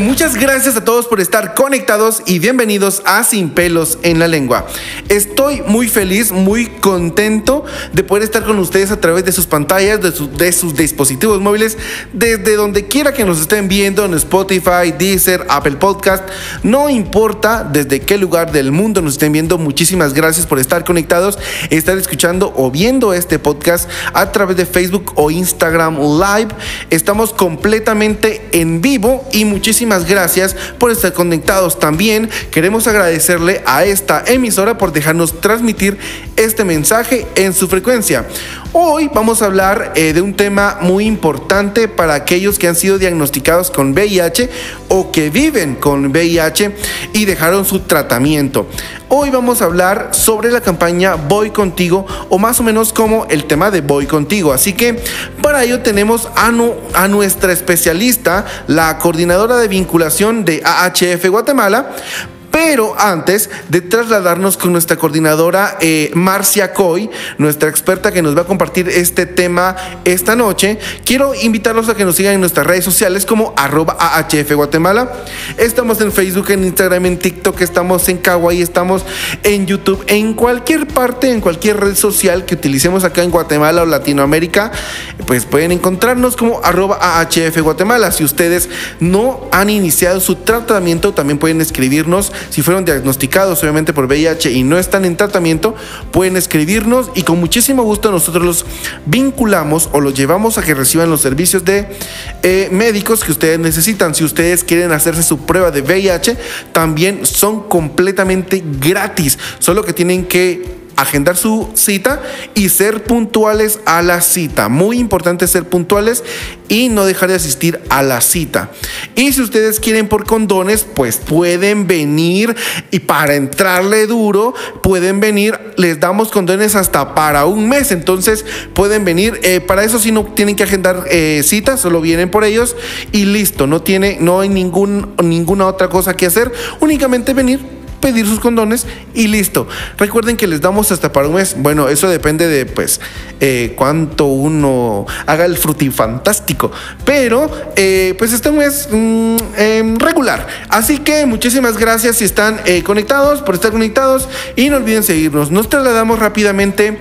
Muchas gracias a todos por estar conectados y bienvenidos a Sin pelos en la lengua. Estoy muy feliz, muy contento de poder estar con ustedes a través de sus pantallas, de, de sus dispositivos móviles, desde donde quiera que nos estén viendo, en Spotify, Deezer, Apple Podcast, no importa desde qué lugar del mundo nos estén viendo, muchísimas gracias por estar conectados, estar escuchando o viendo este podcast a través de Facebook o Instagram Live. Estamos completamente en vivo y muchísimas gracias por estar conectados también. Queremos agradecerle a esta emisora por dejarnos transmitir este mensaje en su frecuencia. Hoy vamos a hablar eh, de un tema muy importante para aquellos que han sido diagnosticados con VIH o que viven con VIH y dejaron su tratamiento. Hoy vamos a hablar sobre la campaña Voy contigo o más o menos como el tema de Voy contigo. Así que para ello tenemos a, a nuestra especialista, la coordinadora de vinculación de AHF Guatemala, pero antes de trasladarnos con nuestra coordinadora eh, Marcia Coy, nuestra experta que nos va a compartir este tema esta noche, quiero invitarlos a que nos sigan en nuestras redes sociales como arroba AHF Guatemala. Estamos en Facebook, en Instagram, en TikTok, estamos en Kawaii, estamos en YouTube, en cualquier parte, en cualquier red social que utilicemos acá en Guatemala o Latinoamérica, pues pueden encontrarnos como arroba AHF Guatemala. Si ustedes no han iniciado su tratamiento, también pueden escribirnos si fueron diagnosticados obviamente por VIH y no están en tratamiento, pueden escribirnos y con muchísimo gusto nosotros los vinculamos o los llevamos a que reciban los servicios de eh, médicos que ustedes necesitan. Si ustedes quieren hacerse su prueba de VIH, también son completamente gratis, solo que tienen que agendar su cita y ser puntuales a la cita. Muy importante ser puntuales y no dejar de asistir a la cita. Y si ustedes quieren por condones, pues pueden venir y para entrarle duro, pueden venir, les damos condones hasta para un mes. Entonces pueden venir, eh, para eso si no tienen que agendar eh, citas, solo vienen por ellos y listo, no, tiene, no hay ningún, ninguna otra cosa que hacer, únicamente venir pedir sus condones y listo. Recuerden que les damos hasta para un mes. Bueno, eso depende de pues eh, cuánto uno haga el frutifantástico. Pero eh, pues este mes mm, em, regular. Así que muchísimas gracias si están eh, conectados, por estar conectados y no olviden seguirnos. Nos trasladamos rápidamente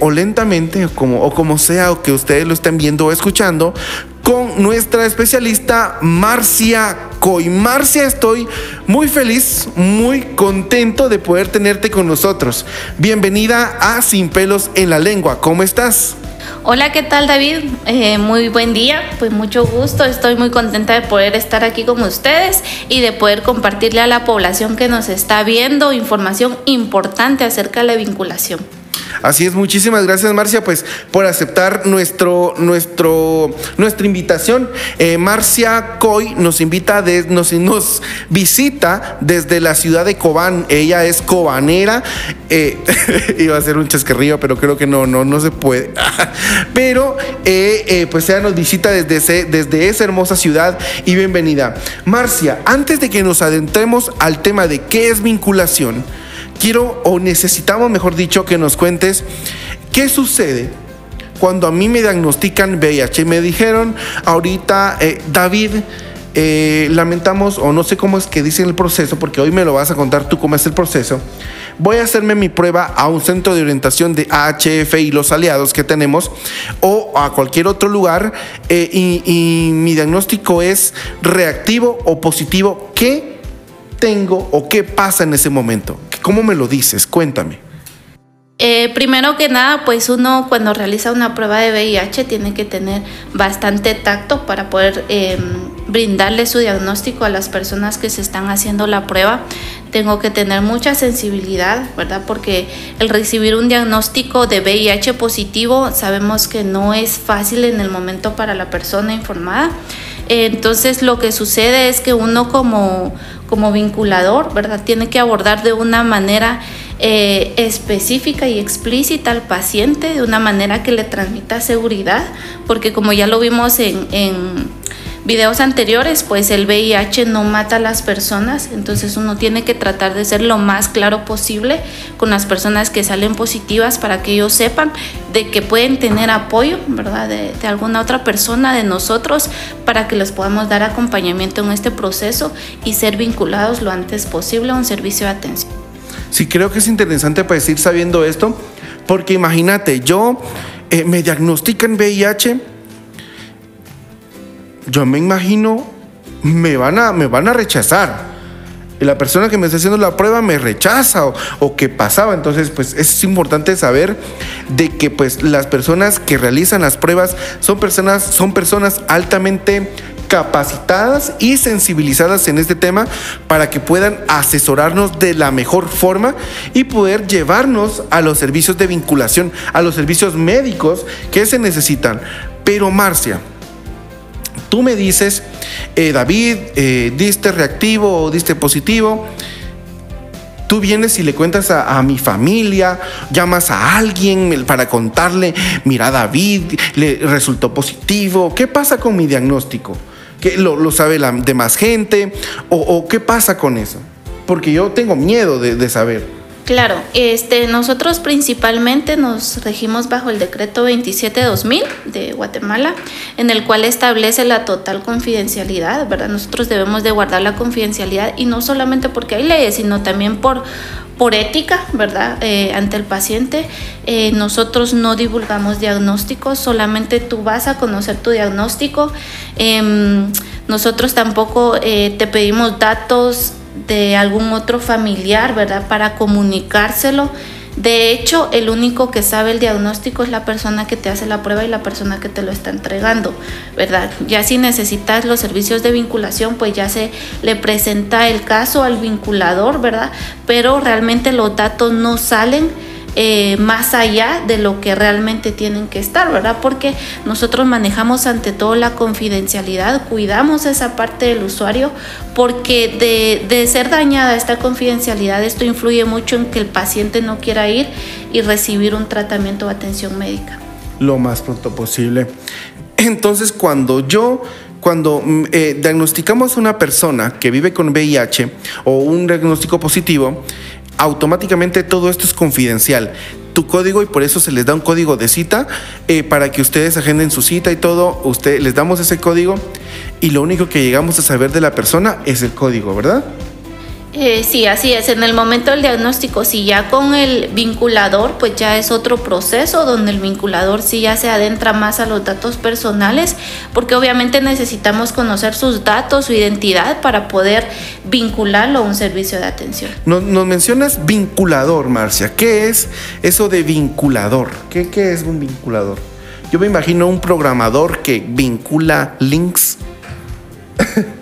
o lentamente, o como, o como sea, o que ustedes lo estén viendo o escuchando, con nuestra especialista Marcia Coy. Marcia, estoy muy feliz, muy contento de poder tenerte con nosotros. Bienvenida a Sin pelos en la lengua. ¿Cómo estás? Hola, ¿qué tal David? Eh, muy buen día, pues mucho gusto, estoy muy contenta de poder estar aquí con ustedes y de poder compartirle a la población que nos está viendo información importante acerca de la vinculación. Así es, muchísimas gracias Marcia, pues por aceptar nuestro, nuestro, nuestra invitación. Eh, Marcia Coy nos invita, nos, nos visita desde la ciudad de Cobán. Ella es cobanera. Eh, iba a ser un chasquerrillo, pero creo que no, no, no se puede. pero eh, pues ella nos visita desde, desde esa hermosa ciudad y bienvenida. Marcia, antes de que nos adentremos al tema de qué es vinculación, quiero o necesitamos, mejor dicho, que nos cuentes qué sucede cuando a mí me diagnostican VIH. Me dijeron ahorita, eh, David, eh, lamentamos, o no sé cómo es que dicen el proceso, porque hoy me lo vas a contar tú cómo es el proceso. Voy a hacerme mi prueba a un centro de orientación de AHF y los aliados que tenemos, o a cualquier otro lugar, eh, y, y mi diagnóstico es reactivo o positivo. ¿Qué tengo o qué pasa en ese momento? ¿Cómo me lo dices? Cuéntame. Eh, primero que nada, pues uno cuando realiza una prueba de VIH tiene que tener bastante tacto para poder em, brindarle su diagnóstico a las personas que se están haciendo la prueba. Tengo que tener mucha sensibilidad, ¿verdad? Porque el recibir un diagnóstico de VIH positivo sabemos que no es fácil en el momento para la persona informada. Entonces lo que sucede es que uno como, como vinculador, ¿verdad? Tiene que abordar de una manera eh, específica y explícita al paciente, de una manera que le transmita seguridad, porque como ya lo vimos en, videos anteriores, pues el VIH no mata a las personas, entonces uno tiene que tratar de ser lo más claro posible con las personas que salen positivas para que ellos sepan de que pueden tener apoyo, ¿verdad? De, alguna otra persona, de nosotros, para que les podamos dar acompañamiento en este proceso y ser vinculados lo antes posible a un servicio de atención. Sí, creo que es interesante pues ir sabiendo esto, porque imagínate, yo eh, me diagnostican VIH, yo me imagino, me van a, me van a rechazar. Y la persona que me está haciendo la prueba me rechaza o, o qué pasaba. Entonces, pues es importante saber de que pues las personas que realizan las pruebas son personas, son personas altamente capacitadas y sensibilizadas en este tema para que puedan asesorarnos de la mejor forma y poder llevarnos a los servicios de vinculación, a los servicios médicos que se necesitan. Pero Marcia, tú me dices, eh, David, eh, diste reactivo o diste positivo. Tú vienes y le cuentas a, mi familia, llamas a alguien para contarle, mira David, le resultó positivo, ¿qué pasa con mi diagnóstico? ¿Qué, lo, sabe la demás gente? ¿O, ¿O, qué pasa con eso? Porque yo tengo miedo de saber. Claro, este, nosotros principalmente nos regimos bajo el decreto 27-2000 de Guatemala, en el cual establece la total confidencialidad, ¿verdad? Nosotros debemos de guardar la confidencialidad y no solamente porque hay leyes, sino también por, por ética, ¿verdad? Eh, ante el paciente. Eh, nosotros no divulgamos diagnósticos, solamente tú vas a conocer tu diagnóstico. Eh, nosotros tampoco eh, te pedimos datos de algún otro familiar, ¿verdad? Para comunicárselo. De hecho, el único que sabe el diagnóstico es la persona que te hace la prueba y la persona que te lo está entregando, ¿verdad? Ya si necesitas los servicios de vinculación, pues ya se le presenta el caso al vinculador, ¿verdad? Pero realmente los datos no salen eh, más allá de lo que realmente tienen que estar, ¿verdad? Porque nosotros manejamos ante todo la confidencialidad, cuidamos esa parte del usuario, porque de, de ser dañada esta confidencialidad, esto influye mucho en que el paciente no quiera ir y recibir un tratamiento o atención médica. Lo más pronto posible. Entonces, cuando yo cuando eh, diagnosticamos a una persona que vive con VIH o un diagnóstico positivo, automáticamente todo esto es confidencial. Tu código y por eso se les da un código de cita eh, para que ustedes agenden su cita y todo. Usted les damos ese código y lo único que llegamos a saber de la persona es el código, ¿verdad? Eh, sí, así es. En el momento del diagnóstico, si ya con el vinculador, pues ya es otro proceso donde el vinculador sí ya se adentra más a los datos personales, porque obviamente necesitamos conocer sus datos, su identidad para poder vincularlo a un servicio de atención. Nos, mencionas vinculador, Marcia. ¿Qué es eso de vinculador? ¿Qué, ¿Qué es un vinculador? Yo me imagino un programador que vincula links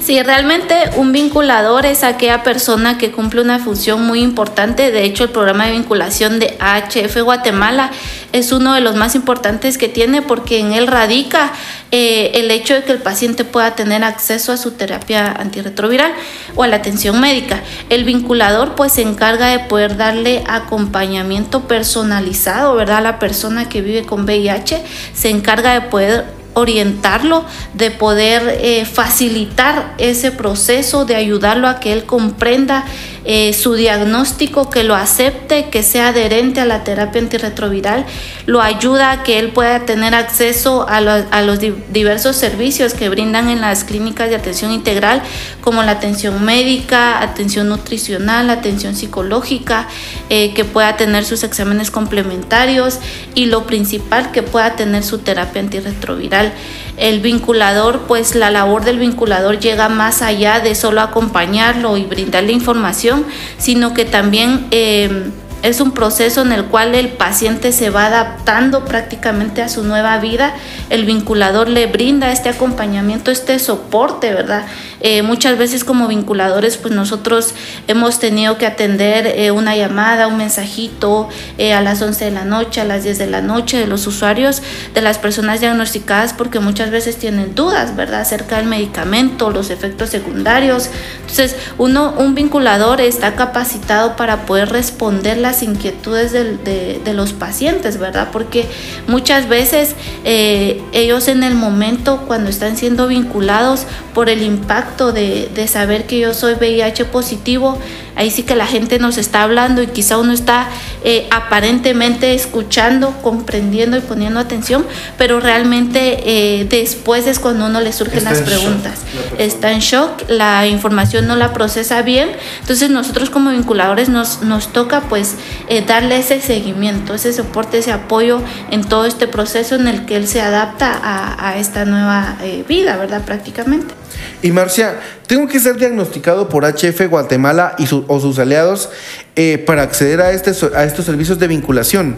Sí, realmente un vinculador es aquella persona que cumple una función muy importante. De hecho, el programa de vinculación de AHF Guatemala es uno de los más importantes que tiene porque en él radica eh, el hecho de que el paciente pueda tener acceso a su terapia antirretroviral o a la atención médica. El vinculador pues se encarga de poder darle acompañamiento personalizado, ¿verdad? A la persona que vive con VIH se encarga de poder orientarlo, de poder eh, facilitar ese proceso, de ayudarlo a que él comprenda eh, su diagnóstico, que lo acepte, que sea adherente a la terapia antirretroviral, lo ayuda a que él pueda tener acceso a, lo, a los di diversos servicios que brindan en las clínicas de atención integral, como la atención médica, atención nutricional, atención psicológica, eh, que pueda tener sus exámenes complementarios y lo principal, que pueda tener su terapia antirretroviral. El vinculador, pues la labor del vinculador llega más allá de solo acompañarlo y brindarle información, sino que también eh, es un proceso en el cual el paciente se va adaptando prácticamente a su nueva vida. El vinculador le brinda este acompañamiento, este soporte, ¿verdad? Eh, muchas veces como vinculadores, pues nosotros hemos tenido que atender eh, una llamada, un mensajito eh, a las 11 de la noche, a las 10 de la noche de los usuarios, de las personas diagnosticadas, porque muchas veces tienen dudas, ¿verdad? Acerca del medicamento, los efectos secundarios. Entonces, uno, un vinculador está capacitado para poder responder las inquietudes de, de, los pacientes, ¿verdad? Porque muchas veces eh, ellos en el momento cuando están siendo vinculados por el impacto de, de saber que yo soy VIH positivo, ahí sí que la gente nos está hablando y quizá uno está eh, aparentemente escuchando, comprendiendo y poniendo atención, pero realmente eh, después es cuando uno le surgen las preguntas. está en shock, la información no la procesa bien, entonces nosotros como vinculadores nos, nos toca pues eh, darle ese seguimiento, ese soporte, ese apoyo en todo este proceso en el que él se adapta a, a esta nueva vida, ¿verdad? Prácticamente. Y Marcia, tengo que ser diagnosticado por HF Guatemala y o sus aliados eh, para acceder a, este, a estos servicios de vinculación.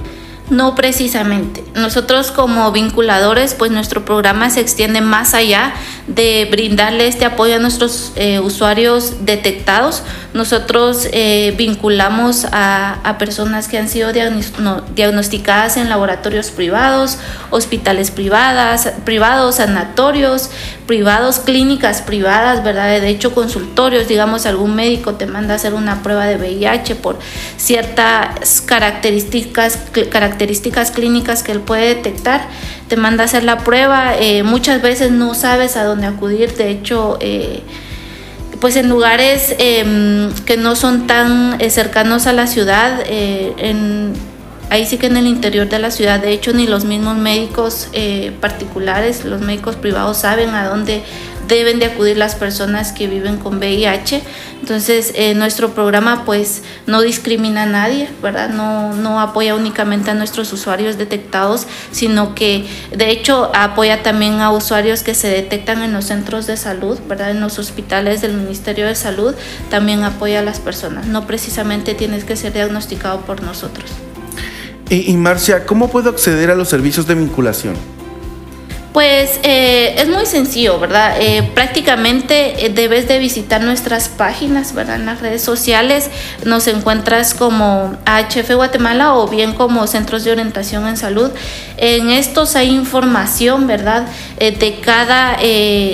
No precisamente. Nosotros como vinculadores, pues nuestro programa se extiende más allá de brindarle este apoyo a nuestros eh, usuarios detectados. Nosotros eh, vinculamos a, personas que han sido diagnosticadas en laboratorios privados, hospitales privadas, privados, sanatorios, privados, clínicas privadas, ¿verdad? De hecho, consultorios, digamos, algún médico te manda a hacer una prueba de VIH por ciertas características, características clínicas que él puede detectar, te manda a hacer la prueba, eh, muchas veces no sabes a dónde acudir, de hecho, eh, pues en lugares em, que no son tan eh, cercanos a la ciudad, en ahí sí que en el interior de la ciudad, de hecho, ni los mismos médicos eh, particulares, los médicos privados saben a dónde deben de acudir las personas que viven con VIH. Entonces, eh, nuestro programa pues no discrimina a nadie, ¿verdad? No, no apoya únicamente a nuestros usuarios detectados, sino que de hecho apoya también a usuarios que se detectan en los centros de salud, ¿verdad? En los hospitales del Ministerio de Salud, también apoya a las personas. No precisamente tienes que ser diagnosticado por nosotros. Y, Marcia, ¿cómo puedo acceder a los servicios de vinculación? Pues eh, es muy sencillo, ¿verdad? Eh, prácticamente eh, debes de visitar nuestras páginas, ¿verdad? En las redes sociales nos encuentras como HF Guatemala o bien como Centros de Orientación en Salud. En estos hay información, ¿verdad? de cada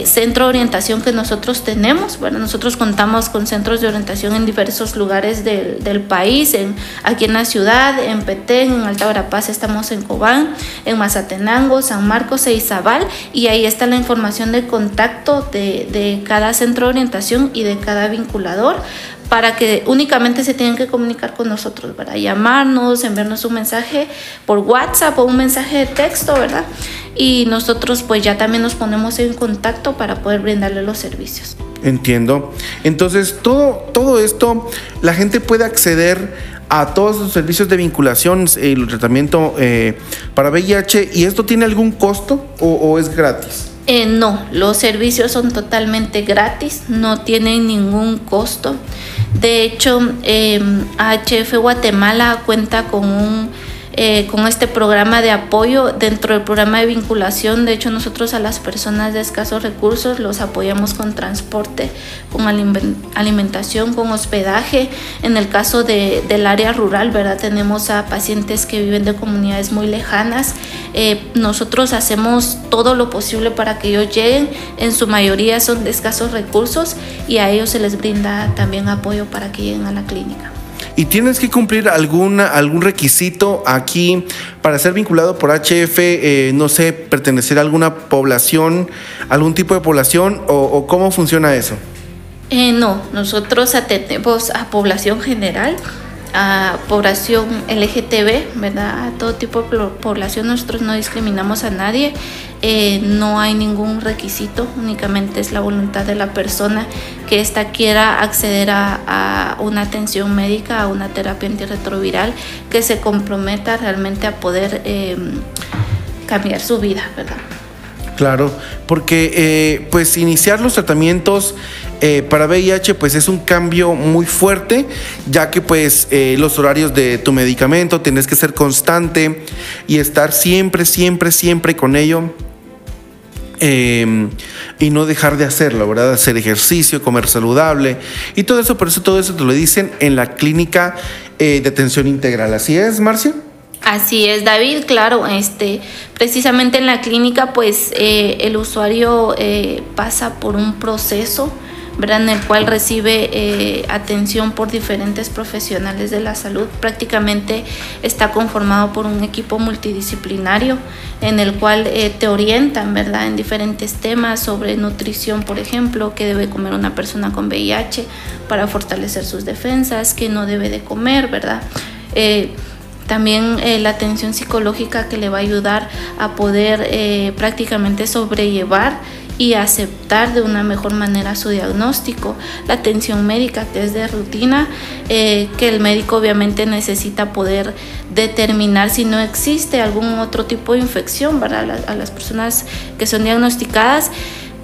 centro de orientación que nosotros tenemos. Bueno, nosotros contamos con centros de orientación en diversos lugares del, país, en, aquí en la ciudad, en Petén, en Alta Verapaz estamos en Cobán, en Mazatenango, San Marcos e Y ahí está la información de contacto de, cada centro de orientación y de cada vinculador para que únicamente se tienen que comunicar con nosotros, para llamarnos, enviarnos un mensaje por WhatsApp o un mensaje de texto, ¿verdad? Y nosotros pues ya también nos ponemos en contacto para poder brindarle los servicios. Entiendo. Entonces, todo, todo esto, la gente puede acceder a todos los servicios de vinculación y el tratamiento eh, para VIH. ¿Y esto tiene algún costo o, es gratis? Eh, no, los servicios son totalmente gratis, no tienen ningún costo. De hecho, eh, HF Guatemala cuenta con un eh, con este programa de apoyo dentro del programa de vinculación. De hecho, nosotros a las personas de escasos recursos los apoyamos con transporte, con alimentación, con hospedaje. En el caso de, del área rural, ¿verdad? Tenemos a pacientes que viven de comunidades muy lejanas. Eh, nosotros hacemos todo lo posible para que ellos lleguen. En su mayoría son de escasos recursos y a ellos se les brinda también apoyo para que lleguen a la clínica y tienes que cumplir alguna, algún requisito aquí para ser vinculado por HF, eh, no sé, pertenecer a alguna población, algún tipo de población o, cómo funciona eso? Eh, no, nosotros atendemos a población general a población LGTB, ¿verdad? A todo tipo de población, nosotros no discriminamos a nadie, eh, no hay ningún requisito, únicamente es la voluntad de la persona que ésta quiera acceder a, una atención médica, a una terapia antirretroviral, que se comprometa realmente a poder em, cambiar su vida, ¿verdad? Claro, porque eh, pues iniciar los tratamientos eh, para VIH pues es un cambio muy fuerte, ya que pues eh, los horarios de tu medicamento tienes que ser constante y estar siempre, siempre, siempre con ello. Em, y no dejar de hacerlo, ¿verdad? Hacer ejercicio, comer saludable y todo eso, por eso todo eso te lo dicen en la clínica de atención integral. ¿Así es, Marcia? Así es, David, claro, este, precisamente en la clínica, pues eh, el usuario eh, pasa por un proceso, ¿verdad? en el cual recibe eh, atención por diferentes profesionales de la salud. Prácticamente está conformado por un equipo multidisciplinario en el cual eh, te orientan ¿verdad? en diferentes temas sobre nutrición, por ejemplo, qué debe comer una persona con VIH para fortalecer sus defensas, qué no debe de comer, ¿verdad? Eh, también la atención psicológica que le va a ayudar a poder prácticamente sobrellevar y aceptar de una mejor manera su diagnóstico. La atención médica que es de rutina, que el médico obviamente necesita poder determinar si no existe algún otro tipo de infección para a las personas que son diagnosticadas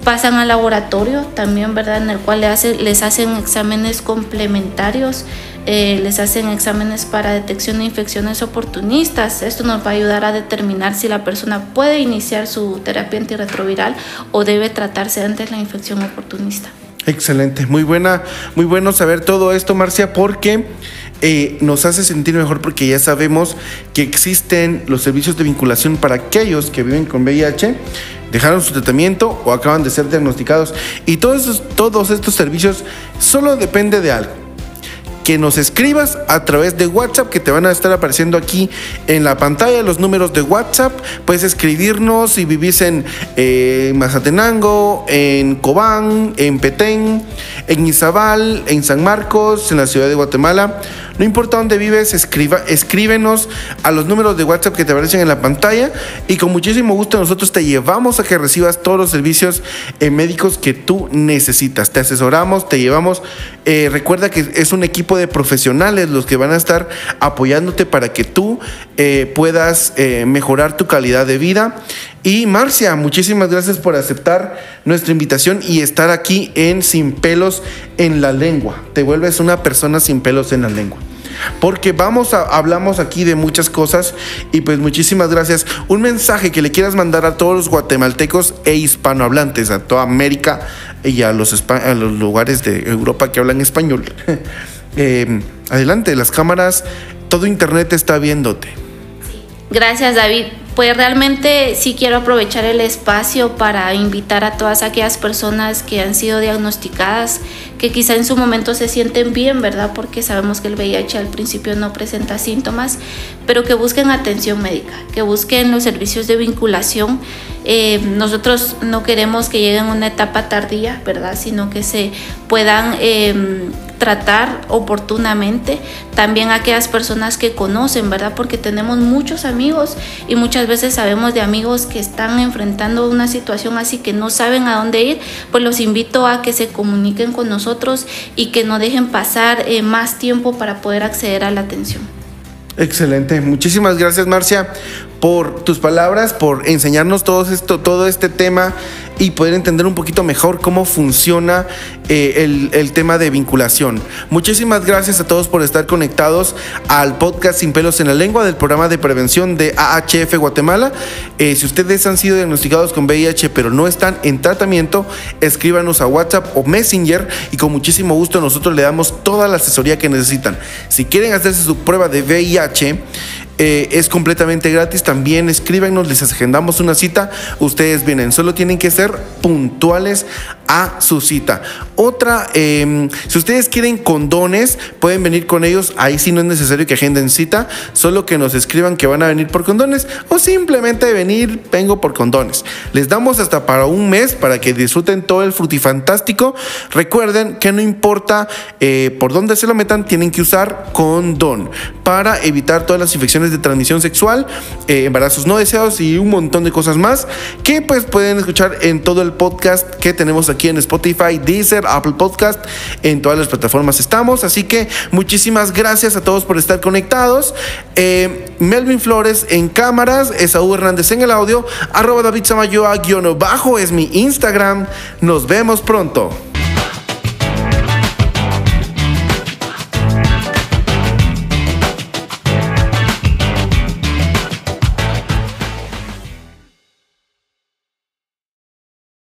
pasan al laboratorio también, ¿verdad? En el cual les hacen exámenes complementarios, eh, les hacen exámenes para detección de infecciones oportunistas. Esto nos va a ayudar a determinar si la persona puede iniciar su terapia antirretroviral o debe tratarse antes la infección oportunista. Excelente, muy buena, muy bueno saber todo esto, Marcia, porque eh, nos hace sentir mejor porque ya sabemos que existen los servicios de vinculación para aquellos que viven con VIH dejaron su tratamiento o acaban de ser diagnosticados. Y todos, todos estos servicios solo depende de algo. Que nos escribas a través de WhatsApp que te van a estar apareciendo aquí en la pantalla los números de WhatsApp. Puedes escribirnos si vivís en eh, Mazatenango, en Cobán, en Petén, en Izabal, en San Marcos, en la ciudad de Guatemala. No importa dónde vives, escriba, escríbenos a los números de WhatsApp que te aparecen en la pantalla y con muchísimo gusto nosotros te llevamos a que recibas todos los servicios eh, médicos que tú necesitas. Te asesoramos, te llevamos. Eh, recuerda que es un equipo de profesionales los que van a estar apoyándote para que tú eh, puedas mejorar tu calidad de vida. Y Marcia, muchísimas gracias por aceptar nuestra invitación y estar aquí en Sin pelos en la lengua. Te vuelves una persona sin pelos en la lengua. Porque vamos a, hablamos aquí de muchas cosas y pues muchísimas gracias. Un mensaje que le quieras mandar a todos los guatemaltecos e hispanohablantes, a toda América y a los, los lugares de Europa que hablan español. Eh, adelante, las cámaras, todo internet está viéndote. Gracias David. Pues realmente sí quiero aprovechar el espacio para invitar a todas aquellas personas que han sido diagnosticadas, que quizá en su momento se sienten bien, ¿verdad? Porque sabemos que el VIH al principio no presenta síntomas, pero que busquen atención médica, que busquen los servicios de vinculación. Eh, nosotros no queremos que lleguen a una etapa tardía, ¿verdad? Sino que se puedan... Em, tratar oportunamente también a aquellas personas que conocen, ¿verdad? Porque tenemos muchos amigos y muchas veces sabemos de amigos que están enfrentando una situación así que no saben a dónde ir, pues los invito a que se comuniquen con nosotros y que no dejen pasar eh, más tiempo para poder acceder a la atención. Excelente, muchísimas gracias Marcia por tus palabras, por enseñarnos todo esto, todo este tema y poder entender un poquito mejor cómo funciona eh, el, tema de vinculación. Muchísimas gracias a todos por estar conectados al podcast Sin pelos en la lengua del programa de prevención de AHF Guatemala. Eh, si ustedes han sido diagnosticados con VIH pero no están en tratamiento, escríbanos a WhatsApp o Messenger y con muchísimo gusto nosotros le damos toda la asesoría que necesitan. Si quieren hacerse su prueba de VIH, eh, es completamente gratis. También escríbanos, les agendamos una cita. Ustedes vienen, solo tienen que ser puntuales a su cita. Otra, em, si ustedes quieren condones, pueden venir con ellos. Ahí sí no es necesario que agenden cita, solo que nos escriban que van a venir por condones o simplemente venir, vengo por condones. Les damos hasta para un mes para que disfruten todo el frutifantástico. Recuerden que no importa eh, por dónde se lo metan, tienen que usar condón para evitar todas las infecciones de transmisión sexual, eh, embarazos no deseados y un montón de cosas más que pues pueden escuchar en todo el podcast que tenemos aquí en Spotify, Deezer, Apple Podcast, en todas las plataformas estamos. Así que muchísimas gracias a todos por estar conectados. Eh, Melvin Flores en cámaras, Esaú Hernández en el audio, arroba David Samayoa guion bajo es mi Instagram. Nos vemos pronto.